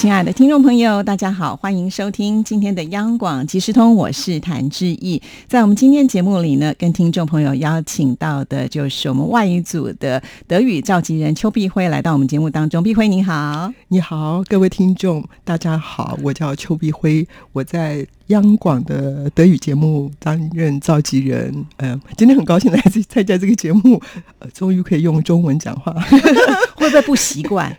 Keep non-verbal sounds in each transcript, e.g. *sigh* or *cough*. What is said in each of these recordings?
亲爱的听众朋友，大家好，欢迎收听今天的央广即时通，我是谭志毅。在我们今天节目里呢，跟听众朋友邀请到的就是我们外语组的德语召集人邱碧辉来到我们节目当中。碧辉你好，你好，各位听众大家好，我叫邱碧辉，我在央广的德语节目担任召集人。嗯，今天很高兴来参加这个节目，呃，终于可以用中文讲话，*laughs* 会不会不习惯？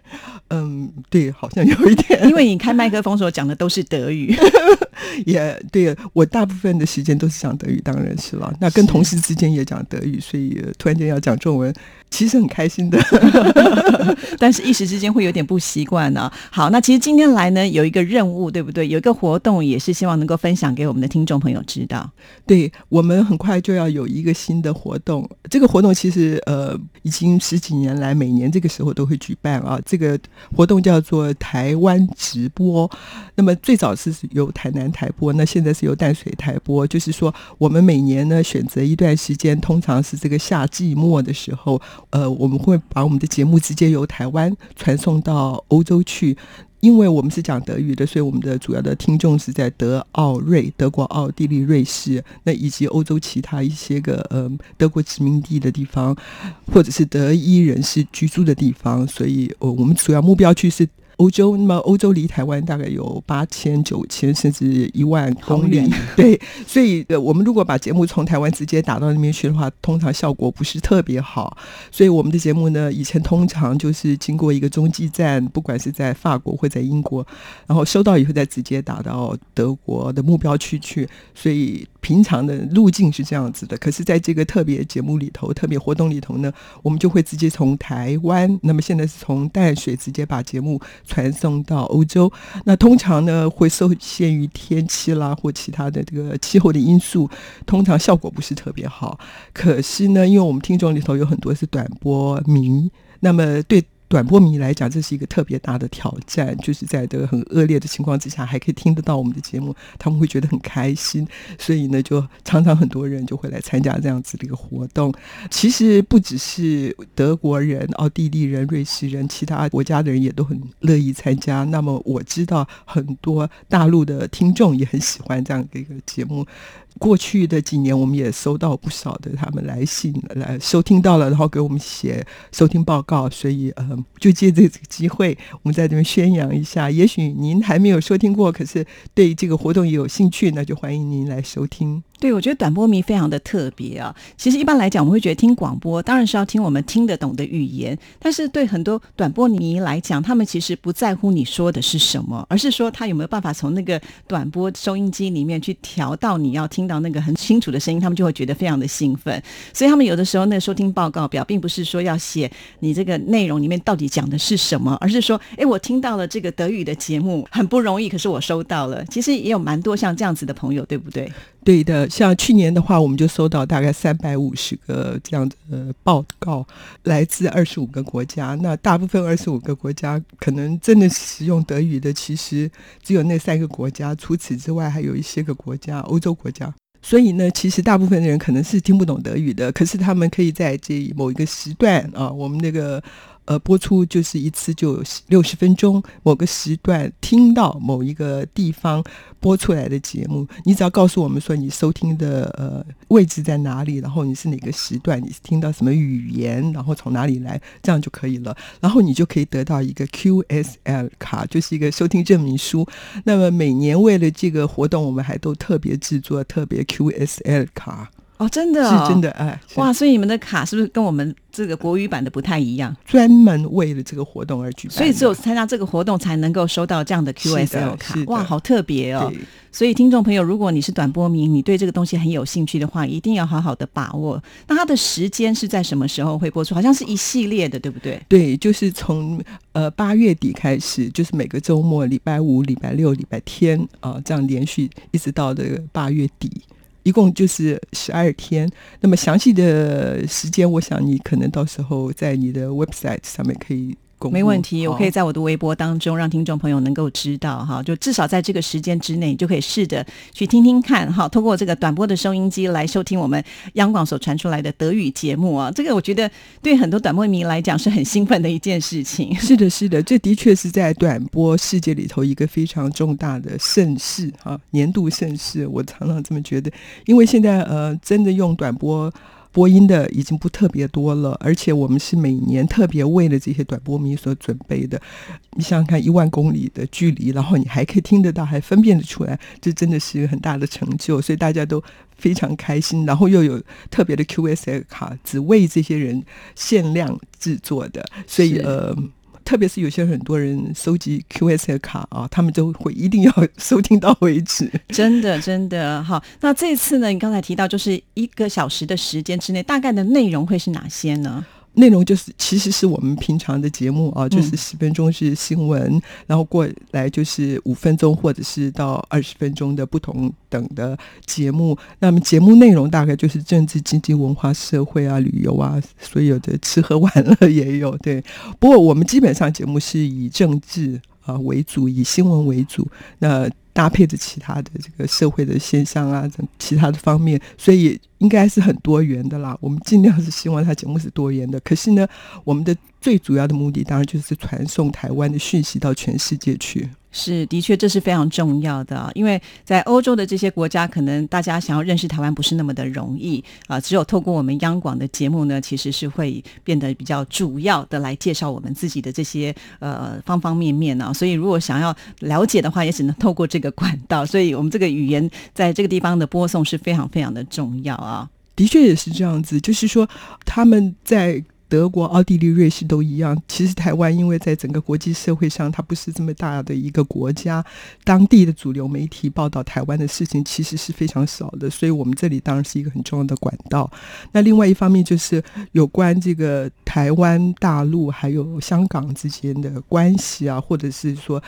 嗯，对，好像有一点，因为你开麦克风所讲的都是德语，*laughs* 也对我大部分的时间都是讲德语，当然是了。那跟同事之间也讲德语，所以突然间要讲中文，其实很开心的，*laughs* *laughs* 但是一时之间会有点不习惯呢。好，那其实今天来呢，有一个任务，对不对？有一个活动，也是希望能够分享给我们的听众朋友知道。对我们很快就要有一个新的活动，这个活动其实呃，已经十几年来每年这个时候都会举办啊，这个。活动叫做台湾直播，那么最早是由台南台播，那现在是由淡水台播。就是说，我们每年呢选择一段时间，通常是这个夏季末的时候，呃，我们会把我们的节目直接由台湾传送到欧洲去。因为我们是讲德语的，所以我们的主要的听众是在德、奥、瑞、德国、奥地利、瑞士，那以及欧洲其他一些个呃德国殖民地的地方，或者是德裔人士居住的地方，所以呃我们主要目标区是。欧洲，那么欧洲离台湾大概有八千、九千，甚至一万公里。*laughs* 对，所以呃，我们如果把节目从台湾直接打到那边去的话，通常效果不是特别好。所以我们的节目呢，以前通常就是经过一个中继站，不管是在法国或在英国，然后收到以后再直接打到德国的目标区去。所以平常的路径是这样子的。可是在这个特别节目里头、特别活动里头呢，我们就会直接从台湾，那么现在是从淡水直接把节目。传送到欧洲，那通常呢会受限于天气啦或其他的这个气候的因素，通常效果不是特别好。可是呢，因为我们听众里头有很多是短波迷，那么对。短波迷来讲，这是一个特别大的挑战，就是在这个很恶劣的情况之下，还可以听得到我们的节目，他们会觉得很开心。所以呢，就常常很多人就会来参加这样子的一个活动。其实不只是德国人、奥地利人、瑞士人，其他国家的人也都很乐意参加。那么我知道很多大陆的听众也很喜欢这样的一个节目。过去的几年，我们也收到不少的他们来信，来收听到了，然后给我们写收听报告。所以，嗯，就借这个机会，我们在这边宣扬一下。也许您还没有收听过，可是对这个活动也有兴趣，那就欢迎您来收听。对，我觉得短波迷非常的特别啊。其实一般来讲，我们会觉得听广播当然是要听我们听得懂的语言，但是对很多短波迷来讲，他们其实不在乎你说的是什么，而是说他有没有办法从那个短波收音机里面去调到你要听到那个很清楚的声音，他们就会觉得非常的兴奋。所以他们有的时候那个收听报告表，并不是说要写你这个内容里面到底讲的是什么，而是说，哎，我听到了这个德语的节目很不容易，可是我收到了。其实也有蛮多像这样子的朋友，对不对？对的，像去年的话，我们就收到大概三百五十个这样的报告，来自二十五个国家。那大部分二十五个国家，可能真的使用德语的，其实只有那三个国家。除此之外，还有一些个国家，欧洲国家。所以呢，其实大部分的人可能是听不懂德语的，可是他们可以在这某一个时段啊，我们那个。呃，播出就是一次就六十分钟，某个时段听到某一个地方播出来的节目，你只要告诉我们说你收听的呃位置在哪里，然后你是哪个时段，你是听到什么语言，然后从哪里来，这样就可以了。然后你就可以得到一个 QSL 卡，就是一个收听证明书。那么每年为了这个活动，我们还都特别制作特别 QSL 卡。哦，真的是真的哎！哇，所以你们的卡是不是跟我们这个国语版的不太一样？专门为了这个活动而举办，所以只有参加这个活动才能够收到这样的 QSL 卡。哇，好特别哦！所以听众朋友，如果你是短波迷，你对这个东西很有兴趣的话，一定要好好的把握。那它的时间是在什么时候会播出？好像是一系列的，对不对？对，就是从呃八月底开始，就是每个周末，礼拜五、礼拜六、礼拜天啊，这样连续一直到这个八月底。一共就是十二天，那么详细的时间，我想你可能到时候在你的 website 上面可以。没问题，我可以在我的微博当中让听众朋友能够知道哈，就至少在这个时间之内，就可以试着去听听看哈，通过这个短波的收音机来收听我们央广所传出来的德语节目啊，这个我觉得对很多短波迷来讲是很兴奋的一件事情。*laughs* 是的，是的，这的确是在短波世界里头一个非常重大的盛事哈，年度盛事。我常常这么觉得，因为现在呃，真的用短波。播音的已经不特别多了，而且我们是每年特别为了这些短波迷所准备的。你想想看，一万公里的距离，然后你还可以听得到，还分辨得出来，这真的是一个很大的成就，所以大家都非常开心。然后又有特别的 QSL 卡，只为这些人限量制作的，所以呃。特别是有些很多人收集 QSL 卡啊，他们都会一定要收听到为止。真的，真的好。那这次呢，你刚才提到就是一个小时的时间之内，大概的内容会是哪些呢？内容就是其实是我们平常的节目啊，就是嗯十分钟是新闻，然后过来就是五分钟或者是到二十分钟的不同等的节目。那么节目内容大概就是政治、经济、文化、社会啊、旅游啊，所有的吃喝玩乐也有。对，不过我们基本上节目是以政治啊、为主，以新闻为主。那搭配着其他的这个社会的现象啊，等其他的方面，所以应该是很多元的啦。我们尽量是希望它节目是多元的。可是呢，我们的最主要的目的当然就是传送台湾的讯息到全世界去。是，的确，这是非常重要的啊，因为在欧洲的这些国家，可能大家想要认识台湾不是那么的容易啊。只有透过我们央广的节目呢，其实是会变得比较主要的来介绍我们自己的这些呃方方面面啊。所以，如果想要了解的话，也只能透过这个管道。*laughs* 所以我们这个语言在这个地方的播送是非常非常的重要啊。的确也是这样子，就是说他们在德国、奥地利、瑞士都一样。其实台湾因为在整个国际社会上，它不是这么大的一个国家，当地的主流媒体报道台湾的事情其实是非常少的，所以我们这里当然是一个很重要的管道。那另外一方面就是有关这个台湾、大陆还有香港之间的关系啊，或者是说。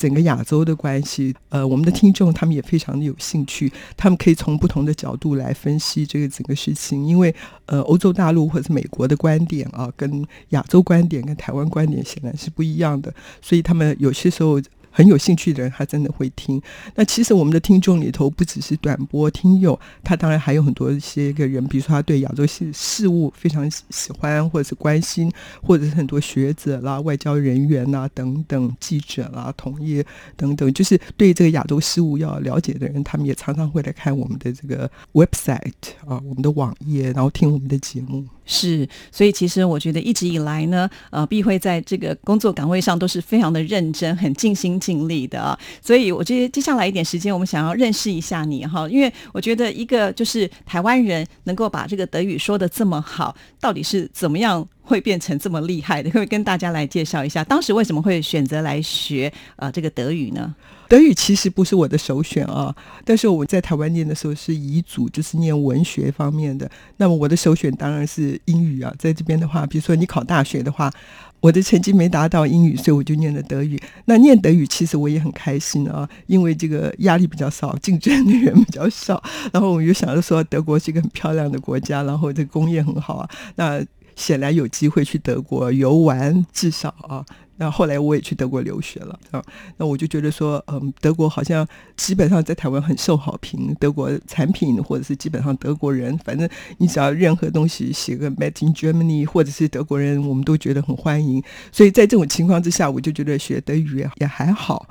整个亚洲的关系，呃，我们的听众他们也非常的有兴趣，他们可以从不同的角度来分析这个整个事情，因为呃，欧洲大陆或者是美国的观点啊，跟亚洲观点、跟台湾观点显然是不一样的，所以他们有些时候。很有兴趣的人，他真的会听。那其实我们的听众里头不只是短波听友，他当然还有很多一些个人，比如说他对亚洲事事务非常喜欢或者是关心，或者是很多学者啦、外交人员啦等等记者啦、同业等等，就是对这个亚洲事务要了解的人，他们也常常会来看我们的这个 website 啊，我们的网页，然后听我们的节目。是，所以其实我觉得一直以来呢，呃，碧慧在这个工作岗位上都是非常的认真、很尽心尽力的啊。所以我觉得接下来一点时间，我们想要认识一下你哈，因为我觉得一个就是台湾人能够把这个德语说的这么好，到底是怎么样会变成这么厉害的？可以跟大家来介绍一下，当时为什么会选择来学呃这个德语呢？德语其实不是我的首选啊，但是我在台湾念的时候是乙组，就是念文学方面的。那么我的首选当然是英语啊，在这边的话，比如说你考大学的话，我的成绩没达到英语，所以我就念了德语。那念德语其实我也很开心啊，因为这个压力比较少，竞争的人比较少。然后我就想着说，德国是一个很漂亮的国家，然后这个工业很好啊，那显然有机会去德国游玩，至少啊。那后来我也去德国留学了啊，那我就觉得说，嗯，德国好像基本上在台湾很受好评，德国产品或者是基本上德国人，反正你只要任何东西写个 Made in Germany 或者是德国人，我们都觉得很欢迎。所以在这种情况之下，我就觉得学德语也还好。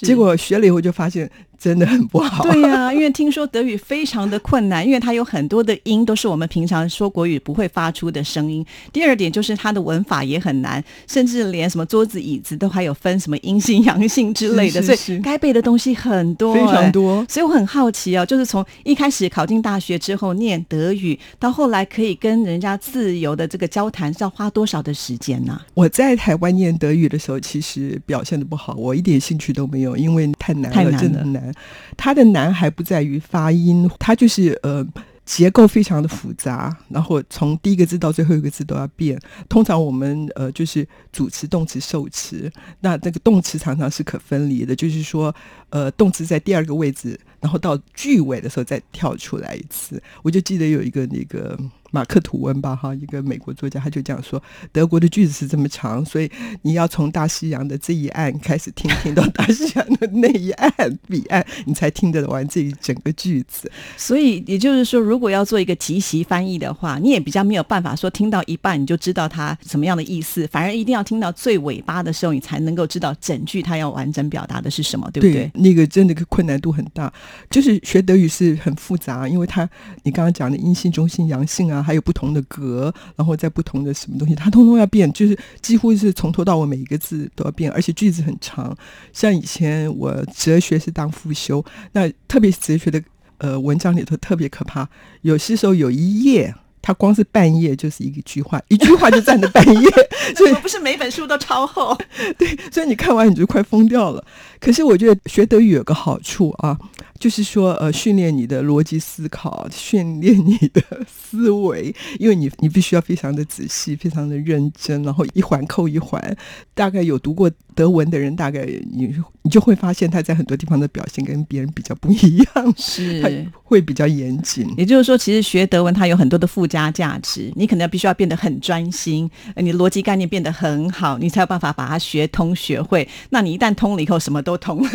结果学了以后就发现真的很不好。对呀、啊，因为听说德语非常的困难，因为它有很多的音都是我们平常说国语不会发出的声音。第二点就是它的文法也很难，甚至连什么桌子、椅子都还有分什么阴性、阳性之类的，是是所以该背的东西很多、非常多。所以我很好奇哦，就是从一开始考进大学之后念德语，到后来可以跟人家自由的这个交谈，是要花多少的时间呢、我在台湾念德语的时候，其实表现的不好，我一点兴趣都没有，因为太难了，太难了真的很它的难还不在于发音，它就是呃。结构非常的复杂，然后从第一个字到最后一个字都要变。通常我们呃就是主词、动词、受词，那这个动词常常是可分离的，就是说呃动词在第二个位置，然后到句尾的时候再跳出来一次。我就记得有一个那个马克吐温吧，哈，一个美国作家，他就讲说，德国的句子是这么长，所以你要从大西洋的这一岸开始听，听到大西洋的那一岸 *laughs* 彼岸，你才听得完这一整个句子。所以也就是说，如果要做一个即席翻译的话，你也比较没有办法说听到一半你就知道它什么样的意思，反而一定要听到最尾巴的时候，你才能够知道整句它要完整表达的是什么，对不对？那个真的困难度很大，就是学德语是很复杂，因为它你刚刚讲的阴性、中性、阳性啊，还有不同的格，然后在不同的什么东西，它通通要变，就是几乎是从头到尾每一个字都要变，而且句子很长。像以前我哲学是当副修，那特别是哲学的呃文章里头特别可怕，有些时候有一页。它光是半页就是一个句话，一句话就占了半页，*laughs* 所以不是每本书都超厚。对，所以你看完你就快疯掉了。可是我觉得学德语有个好处啊，就是说呃，训练你的逻辑思考，训练你的思维，因为你你必须要非常的仔细，非常的认真，然后一环扣一环。大概有读过德文的人，大概你你就会发现他在很多地方的表现跟别人比较不一样，是会比较严谨。也就是说，其实学德文它有很多的附加价值，你可能必须要变得很专心，你逻辑概念变得很好，你才有办法把它学通学会。那你一旦通了以后，什么都通了，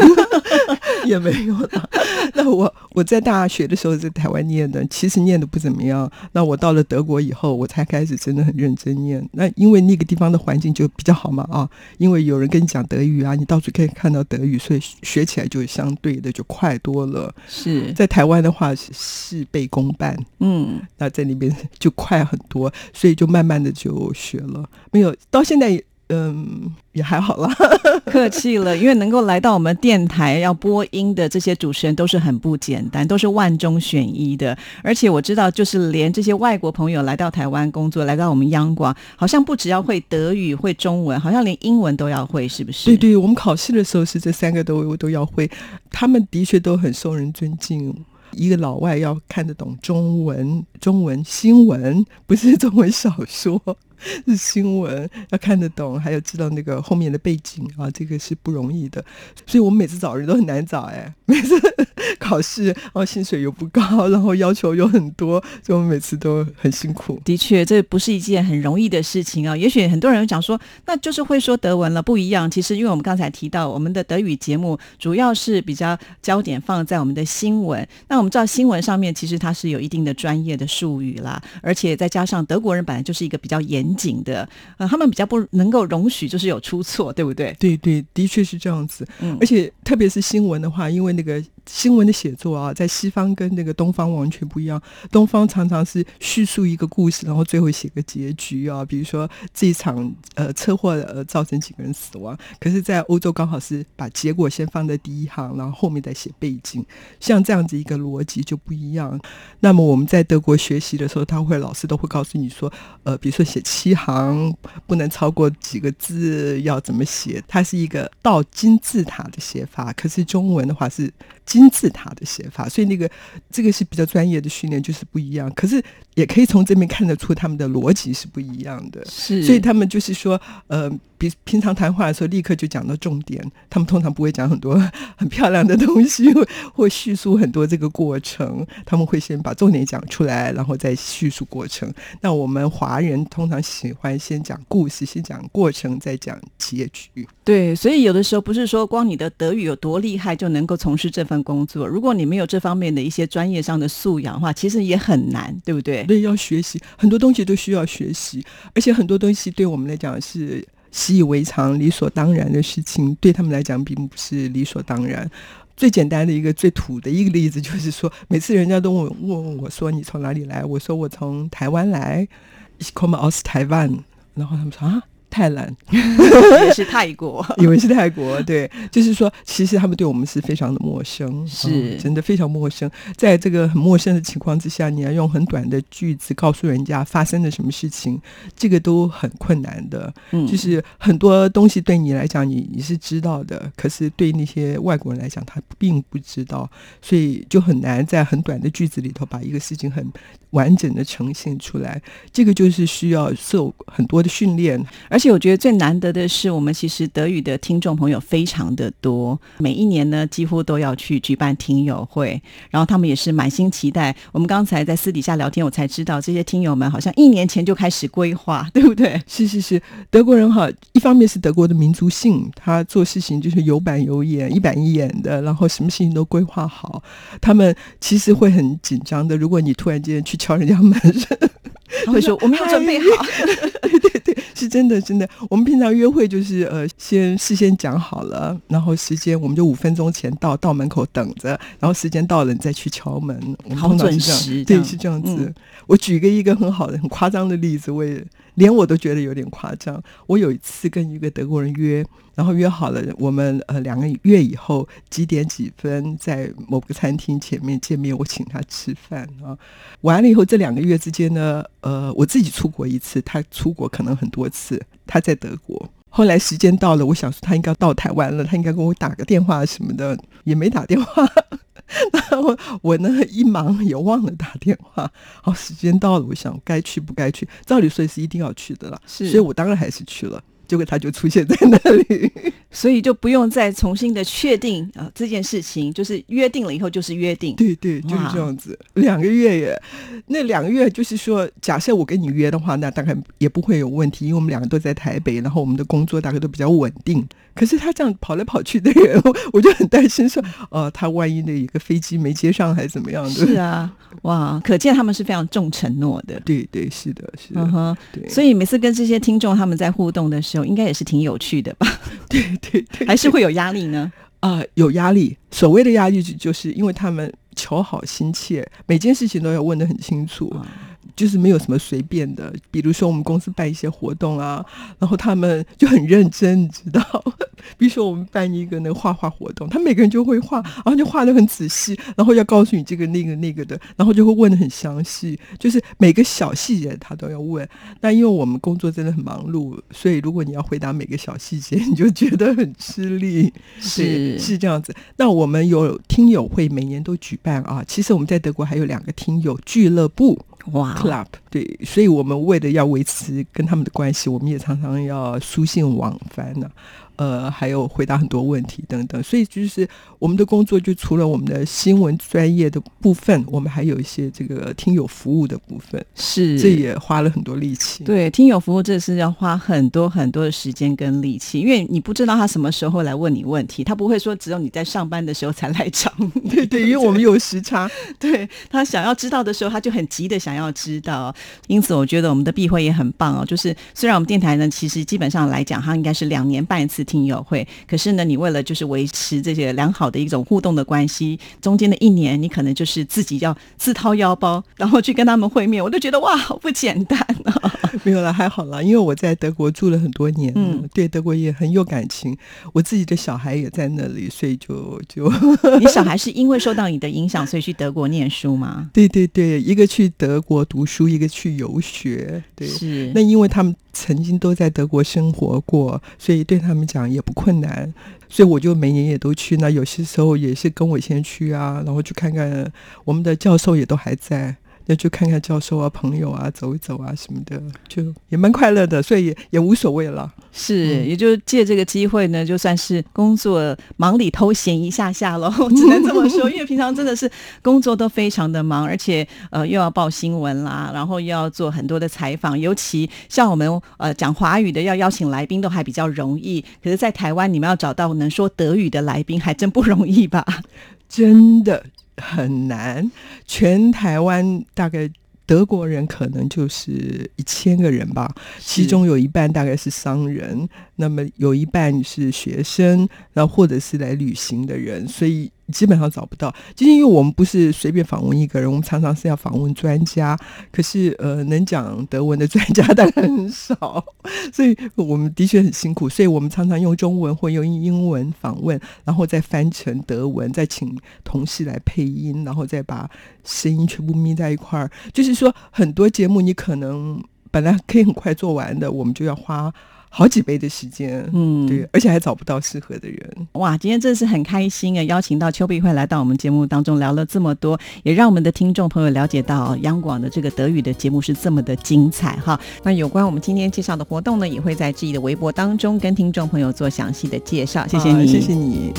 *laughs* 也没有了。*laughs* 那我我在大学的时候在台湾念的，其实念的不怎么样。那我到了德国以后，我才开始真的很认真念。那因为那个地方的环境就比较好嘛啊，因为有人跟你讲德语啊，你到处可以看到德语，所以学起来就相对的就快多了。是在台湾的话是事倍功半，嗯，那在那边就快很多，所以就慢慢的就学了。没有到现在。嗯，也还好啦，*laughs* 客气了。因为能够来到我们电台要播音的这些主持人都是很不简单，都是万中选一的。而且我知道，就是连这些外国朋友来到台湾工作，来到我们央广，好像不只要会德语、会中文，好像连英文都要会，是不是？对对，我们考试的时候是这三个都都要会。他们的确都很受人尊敬。一个老外要看得懂中文，中文新闻不是中文小说。*laughs* 是新闻要看得懂，还有知道那个后面的背景啊，这个是不容易的。所以我们每次找人都很难找哎，*laughs* 每次考试，然后薪水又不高，*laughs* 然后要求又很多，所以我们每次都很辛苦。的确，这不是一件很容易的事情啊。也许很多人讲说，那就是会说德文了，不一样。其实，因为我们刚才提到，我们的德语节目主要是比较焦点放在我们的新闻。那我们知道新闻上面其实它是有一定的专业的术语啦，而且再加上德国人本来就是一个比较严。严谨的，呃，他们比较不能够容许，就是有出错，对不对？对对，的确是这样子。嗯，而且特别是新闻的话，因为那个新闻的写作啊，在西方跟那个东方完全不一样。东方常常是叙述一个故事，然后最后写个结局啊，比如说这一场呃车祸呃造成几个人死亡。可是，在欧洲刚好是把结果先放在第一行，然后后面再写背景，像这样子一个逻辑就不一样。那么我们在德国学习的时候，他会老师都会告诉你说，呃，比如说写。七行不能超过几个字，要怎么写？它是一个倒金字塔的写法，可是中文的话是金字塔的写法，所以那个这个是比较专业的训练，就是不一样。可是也可以从这边看得出他们的逻辑是不一样的，是，所以他们就是说，呃。比平常谈话的时候，立刻就讲到重点。他们通常不会讲很多很漂亮的东西，*laughs* 或或叙述很多这个过程。他们会先把重点讲出来，然后再叙述过程。那我们华人通常喜欢先讲故事，先讲过程，再讲结局。对，所以有的时候不是说光你的德语有多厉害就能够从事这份工作。如果你没有这方面的一些专业上的素养的话，其实也很难，对不对？对，要学习很多东西都需要学习，而且很多东西对我们来讲是。习以为常、理所当然的事情，对他们来讲并不是理所当然。最简单的一个、最土的一个例子，就是说，每次人家都问问我说：“你从哪里来？”我说：“我从台湾来，Ich komme aus Taiwan。”然后他们说：“啊。”泰兰，以为是泰国，*laughs* 以为是泰国，对，就是说，其实他们对我们是非常的陌生，是真的非常陌生。在这个很陌生的情况之下，你要用很短的句子告诉人家发生了什么事情，这个都很困难的。嗯，就是很多东西对你来讲，你你是知道的，可是对那些外国人来讲，他并不知道，所以就很难在很短的句子里头把一个事情很完整的呈现出来。这个就是需要受很多的训练，而而。且我觉得最难得的是，我们其实德语的听众朋友非常的多，每一年呢几乎都要去举办听友会，然后他们也是满心期待。我们刚才在私底下聊天，我才知道这些听友们好像一年前就开始规划，*laughs* 对不对？是是是，德国人哈，一方面是德国的民族性，他做事情就是有板有眼、一板一眼的，然后什么事情都规划好。他们其实会很紧张的，如果你突然间去敲人家门。*laughs* 他 *laughs* 会说：“我没有准备好。*laughs* ”对对对，是真的真的。我们平常约会就是呃，先事先讲好了，然后时间我们就五分钟前到，到门口等着，然后时间到了你再去敲门。好准时，对，是这样子。我举个一个很好的、很夸张的例子，我也连我都觉得有点夸张。我有一次跟一个德国人约。然后约好了，我们呃两个月以后几点几分在某个餐厅前面见面，我请他吃饭啊。完了以后这两个月之间呢，呃，我自己出国一次，他出国可能很多次。他在德国，后来时间到了，我想说他应该到台湾了，他应该给我打个电话什么的，也没打电话。*laughs* 然后我呢一忙也忘了打电话。好，时间到了，我想该去不该去，照理说是一定要去的了，所以我当然还是去了。结果他就出现在那里，*laughs* 所以就不用再重新的确定啊这件事情，就是约定了以后就是约定。对对，就是这样子。两个月耶，那两个月就是说，假设我跟你约的话，那大概也不会有问题，因为我们两个都在台北，然后我们的工作大概都比较稳定。可是他这样跑来跑去的人，*laughs* 我就很担心说，呃，他万一那一个飞机没接上还是怎么样的？是啊，哇，可见他们是非常重承诺的。对对，是的，是的。嗯哼，对。所以每次跟这些听众他们在互动的时候，应该也是挺有趣的吧？*laughs* 对对对，还是会有压力呢？啊，有压力。所谓的压力，就就是因为他们求好心切，每件事情都要问得很清楚。就是没有什么随便的，比如说我们公司办一些活动啊，然后他们就很认真，你知道？*laughs* 比如说我们办一个那个画画活动，他每个人就会画，然后就画的很仔细，然后要告诉你这个那个那个的，然后就会问的很详细，就是每个小细节他都要问。那因为我们工作真的很忙碌，所以如果你要回答每个小细节，你就觉得很吃力。*laughs* 是是这样子。那我们有听友会，每年都举办啊。其实我们在德国还有两个听友俱乐部。哇，club 对，所以我们为了要维持跟他们的关系，我们也常常要书信往返呢。呃，还有回答很多问题等等，所以就是我们的工作就除了我们的新闻专业的部分，我们还有一些这个听友服务的部分，是这也花了很多力气。对，听友服务这是要花很多很多的时间跟力气，因为你不知道他什么时候来问你问题，他不会说只有你在上班的时候才来找。对对，因为我们有时差，*laughs* 对他想要知道的时候，他就很急的想要知道。因此，我觉得我们的闭会也很棒哦。就是虽然我们电台呢，其实基本上来讲，它应该是两年办一次。听友会，可是呢，你为了就是维持这些良好的一种互动的关系，中间的一年，你可能就是自己要自掏腰包，然后去跟他们会面，我都觉得哇，好不简单啊！*laughs* *laughs* 没有了，还好了，因为我在德国住了很多年，嗯，对德国也很有感情，我自己的小孩也在那里，所以就就你小孩是因为受到你的影响，所以去德国念书吗？*laughs* 对对对，一个去德国读书，一个去游学，对，是那因为他们。曾经都在德国生活过，所以对他们讲也不困难，所以我就每年也都去。那有些时候也是跟我先去啊，然后去看看我们的教授也都还在。要去看看教授啊、朋友啊、走一走啊什么的，就也蛮快乐的，所以也也无所谓了。是，也就借这个机会呢，就算是工作忙里偷闲一下下喽，*laughs* 只能这么说。*laughs* 因为平常真的是工作都非常的忙，而且呃又要报新闻啦，然后又要做很多的采访，尤其像我们呃讲华语的，要邀请来宾都还比较容易。可是，在台湾你们要找到能说德语的来宾，还真不容易吧？*laughs* 真的。很难，全台湾大概德国人可能就是一千个人吧，其中有一半大概是商人，那么有一半是学生，然后或者是来旅行的人，所以。基本上找不到，就是因为我们不是随便访问一个人，我们常常是要访问专家。可是，呃，能讲德文的专家当然很少，*laughs* 所以我们的确很辛苦。所以我们常常用中文或用英文访问，然后再翻成德文，再请同事来配音，然后再把声音全部眯在一块儿。就是说，很多节目你可能本来可以很快做完的，我们就要花。好几倍的时间。嗯，对，而且还找不到适合的人。哇，今天真的是很开心啊！邀请到邱碧慧来到我们节目当中聊了这么多，也让我们的听众朋友了解到央广的这个德语的节目是这么的精彩哈。那有关我们今天介绍的活动呢，也会在自己的微博当中跟听众朋友做详细的介绍。谢谢你，谢谢你。